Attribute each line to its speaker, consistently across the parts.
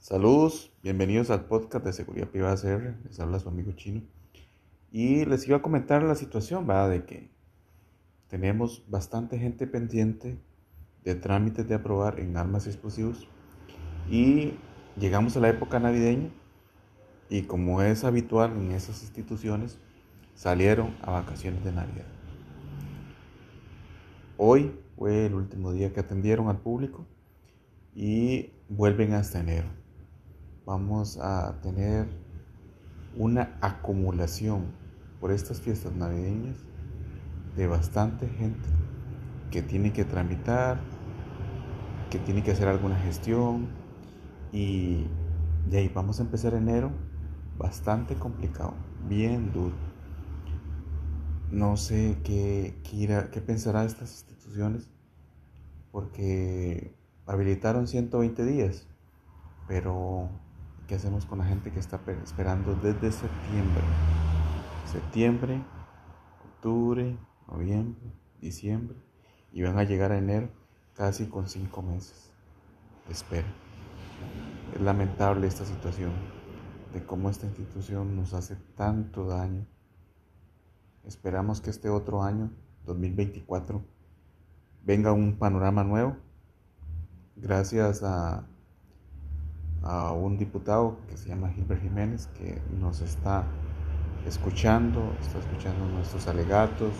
Speaker 1: Saludos, bienvenidos al podcast de Seguridad Privada CR, les habla su amigo chino. Y les iba a comentar la situación. De que tenemos bastante gente pendiente de trámites de aprobar en armas y explosivos. Y llegamos a la época navideña y como es habitual en esas instituciones, salieron a vacaciones de Navidad. Hoy fue el último día que atendieron al público y vuelven hasta enero vamos a tener una acumulación por estas fiestas navideñas de bastante gente que tiene que tramitar, que tiene que hacer alguna gestión y de ahí vamos a empezar enero bastante complicado, bien duro. No sé qué, qué, qué pensará estas instituciones porque habilitaron 120 días, pero ¿Qué hacemos con la gente que está esperando desde septiembre? Septiembre, octubre, noviembre, diciembre y van a llegar a enero casi con cinco meses de espera. Es lamentable esta situación de cómo esta institución nos hace tanto daño. Esperamos que este otro año, 2024, venga un panorama nuevo gracias a a un diputado que se llama Gilbert Jiménez, que nos está escuchando, está escuchando nuestros alegatos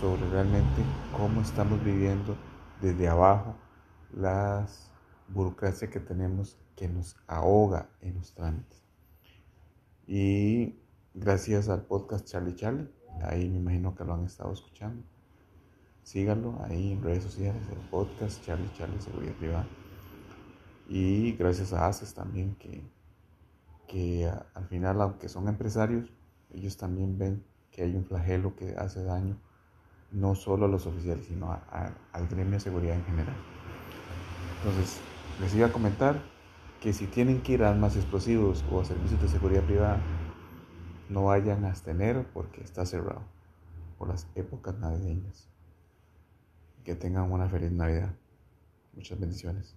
Speaker 1: sobre realmente cómo estamos viviendo desde abajo las burocracia que tenemos que nos ahoga en los trámites. Y gracias al podcast Charlie Charlie, ahí me imagino que lo han estado escuchando. Síganlo ahí en redes sociales, el podcast Charlie Charlie Seguridad Privada. Y gracias a ACES también, que, que al final, aunque son empresarios, ellos también ven que hay un flagelo que hace daño no solo a los oficiales, sino al gremio de seguridad en general. Entonces, les iba a comentar que si tienen que ir a armas explosivos o a servicios de seguridad privada, no vayan hasta enero porque está cerrado por las épocas navideñas. Que tengan una feliz Navidad. Muchas bendiciones.